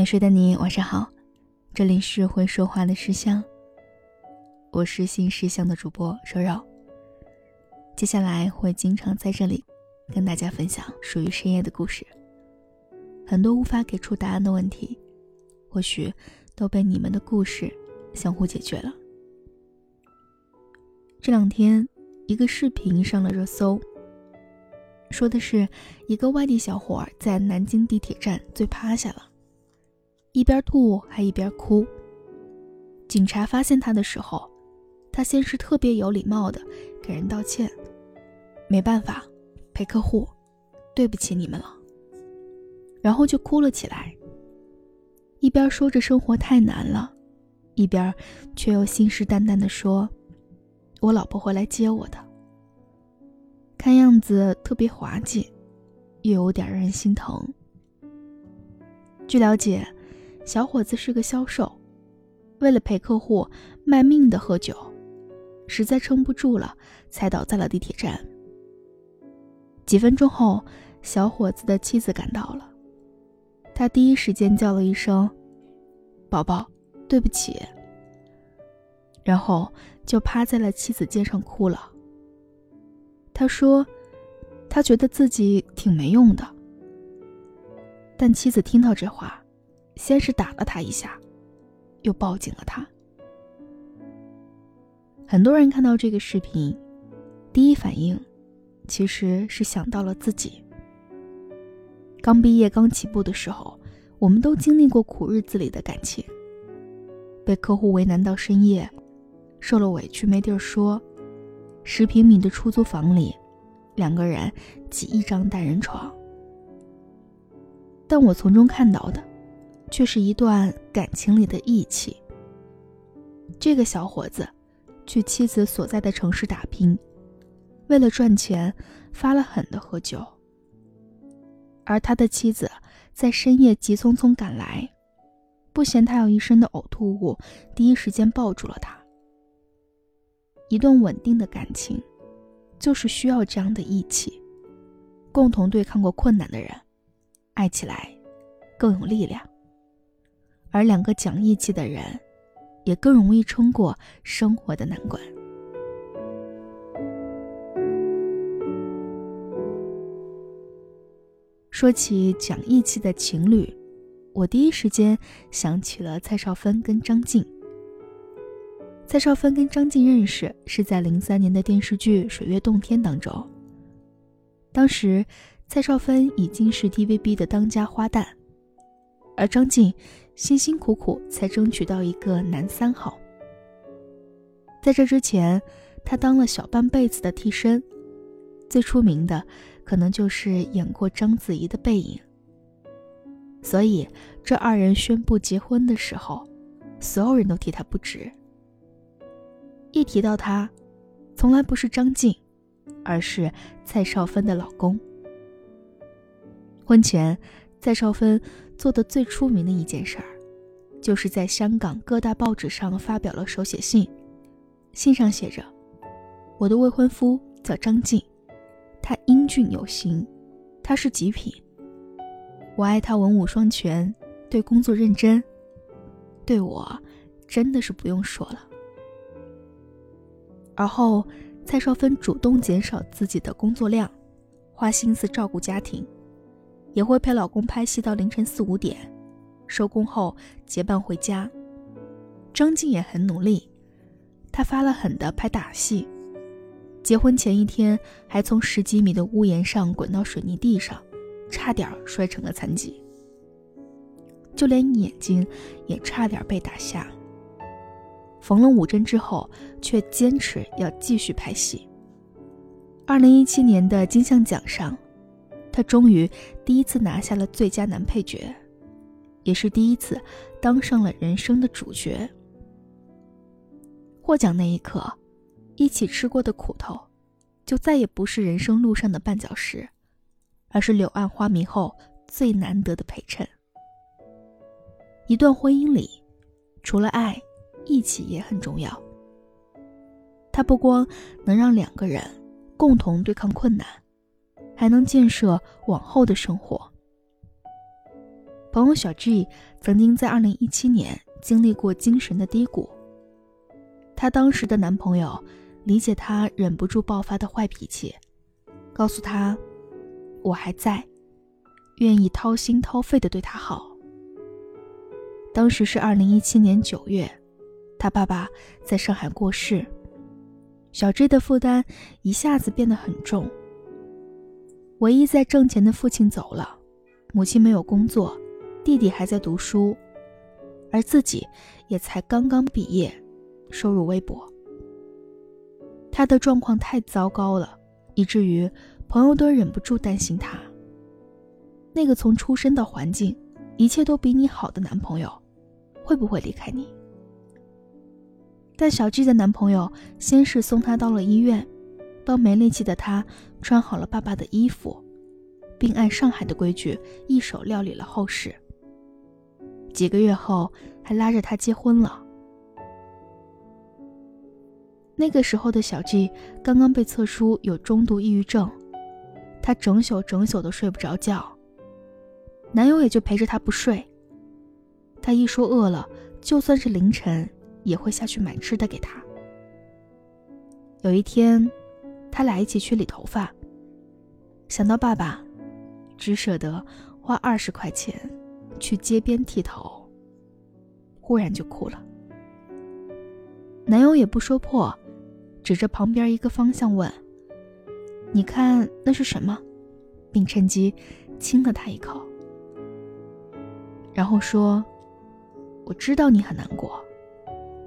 没睡的你，晚上好，这里是会说话的石像，我是新石像的主播柔柔。接下来会经常在这里跟大家分享属于深夜的故事。很多无法给出答案的问题，或许都被你们的故事相互解决了。这两天，一个视频上了热搜，说的是一个外地小伙在南京地铁站醉趴下了。一边吐还一边哭。警察发现他的时候，他先是特别有礼貌的给人道歉，没办法，陪客户，对不起你们了。然后就哭了起来。一边说着生活太难了，一边却又信誓旦旦的说：“我老婆会来接我的。”看样子特别滑稽，又有点让人心疼。据了解。小伙子是个销售，为了陪客户，卖命的喝酒，实在撑不住了，才倒在了地铁站。几分钟后，小伙子的妻子赶到了，他第一时间叫了一声“宝宝，对不起”，然后就趴在了妻子肩上哭了。他说，他觉得自己挺没用的，但妻子听到这话。先是打了他一下，又抱紧了他。很多人看到这个视频，第一反应其实是想到了自己。刚毕业、刚起步的时候，我们都经历过苦日子里的感情，被客户为难到深夜，受了委屈没地儿说，十平米的出租房里，两个人挤一张单人床。但我从中看到的。却是一段感情里的义气。这个小伙子去妻子所在的城市打拼，为了赚钱发了狠的喝酒。而他的妻子在深夜急匆匆赶来，不嫌他有一身的呕吐物，第一时间抱住了他。一段稳定的感情，就是需要这样的义气，共同对抗过困难的人，爱起来更有力量。而两个讲义气的人，也更容易撑过生活的难关。说起讲义气的情侣，我第一时间想起了蔡少芬跟张晋。蔡少芬跟张晋认识是在零三年的电视剧《水月洞天》当中。当时，蔡少芬已经是 TVB 的当家花旦。而张晋辛辛苦苦才争取到一个男三号。在这之前，他当了小半辈子的替身，最出名的可能就是演过章子怡的背影。所以，这二人宣布结婚的时候，所有人都替他不值。一提到他，从来不是张晋，而是蔡少芬的老公。婚前。蔡少芬做的最出名的一件事儿，就是在香港各大报纸上发表了手写信，信上写着：“我的未婚夫叫张晋，他英俊有型，他是极品。我爱他文武双全，对工作认真，对我真的是不用说了。”而后，蔡少芬主动减少自己的工作量，花心思照顾家庭。也会陪老公拍戏到凌晨四五点，收工后结伴回家。张静也很努力，她发了狠的拍打戏，结婚前一天还从十几米的屋檐上滚到水泥地上，差点摔成了残疾。就连眼睛也差点被打瞎。缝了五针之后，却坚持要继续拍戏。二零一七年的金像奖上。他终于第一次拿下了最佳男配角，也是第一次当上了人生的主角。获奖那一刻，一起吃过的苦头，就再也不是人生路上的绊脚石，而是柳暗花明后最难得的陪衬。一段婚姻里，除了爱，义气也很重要。它不光能让两个人共同对抗困难。还能建设往后的生活。朋友小 G 曾经在2017年经历过精神的低谷。她当时的男朋友理解她忍不住爆发的坏脾气，告诉她：“我还在，愿意掏心掏肺的对她好。”当时是2017年9月，他爸爸在上海过世，小 G 的负担一下子变得很重。唯一在挣钱的父亲走了，母亲没有工作。弟弟还在读书，而自己也才刚刚毕业，收入微薄。他的状况太糟糕了，以至于朋友都忍不住担心他。那个从出生到环境，一切都比你好的男朋友，会不会离开你？但小 G 的男朋友先是送她到了医院，帮没力气的她穿好了爸爸的衣服，并按上海的规矩一手料理了后事。几个月后，还拉着他结婚了。那个时候的小 G 刚刚被测出有中度抑郁症，她整宿整宿的睡不着觉，男友也就陪着她不睡。她一说饿了，就算是凌晨也会下去买吃的给他。有一天，他俩一起去理头发，想到爸爸，只舍得花二十块钱。去街边剃头，忽然就哭了。男友也不说破，指着旁边一个方向问：“你看那是什么？”并趁机亲了他一口，然后说：“我知道你很难过，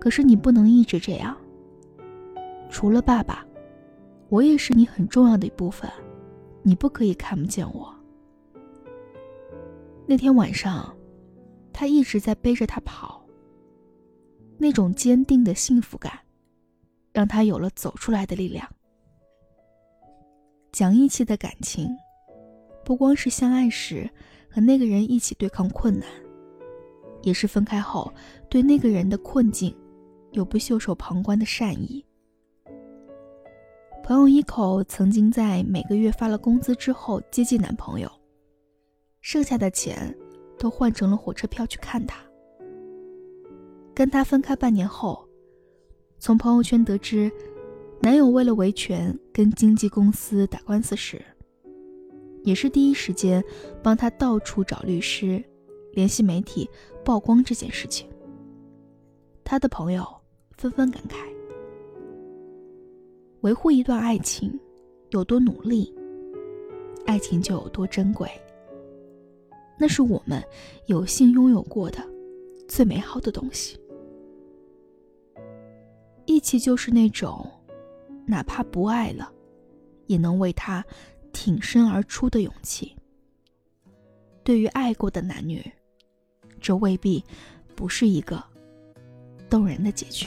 可是你不能一直这样。除了爸爸，我也是你很重要的一部分，你不可以看不见我。”那天晚上，他一直在背着他跑。那种坚定的幸福感，让他有了走出来的力量。讲义气的感情，不光是相爱时和那个人一起对抗困难，也是分开后对那个人的困境有不袖手旁观的善意。朋友一口曾经在每个月发了工资之后接济男朋友。剩下的钱，都换成了火车票去看他。跟他分开半年后，从朋友圈得知，男友为了维权跟经纪公司打官司时，也是第一时间帮他到处找律师，联系媒体曝光这件事情。他的朋友纷纷感慨：维护一段爱情有多努力，爱情就有多珍贵。那是我们有幸拥有过的最美好的东西。义气就是那种，哪怕不爱了，也能为他挺身而出的勇气。对于爱过的男女，这未必不是一个动人的结局。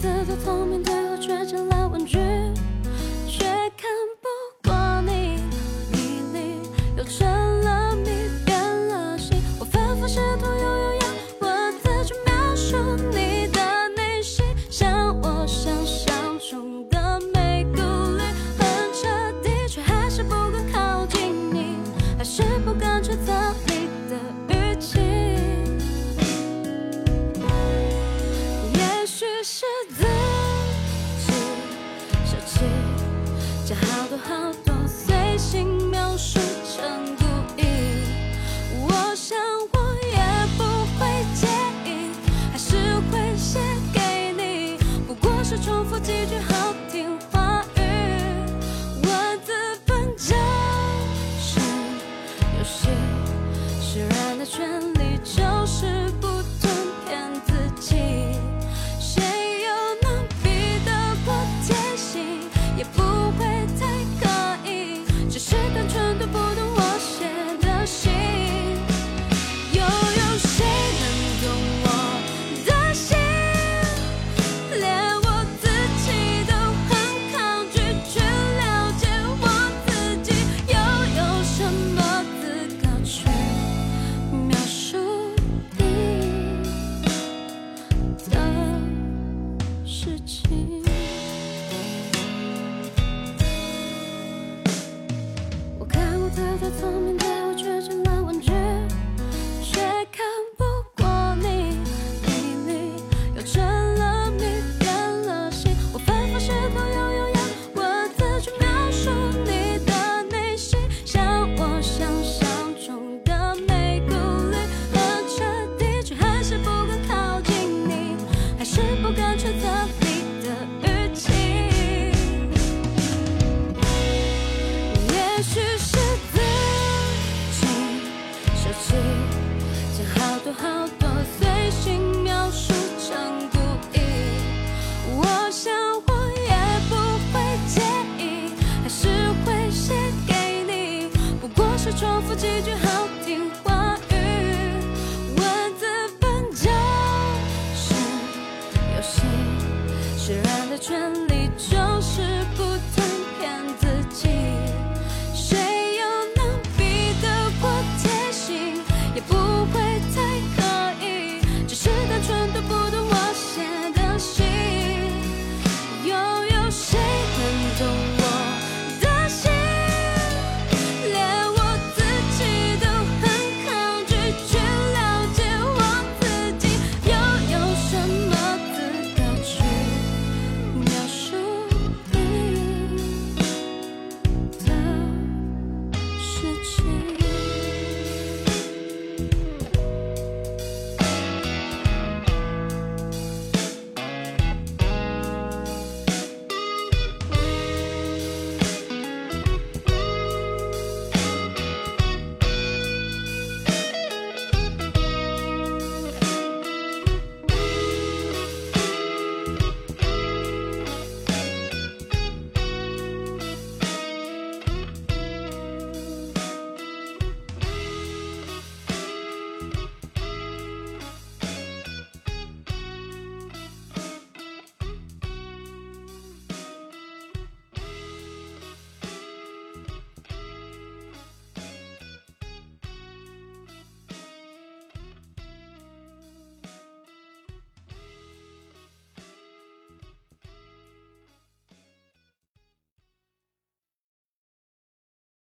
自作聪明最后却成了玩具。却看全力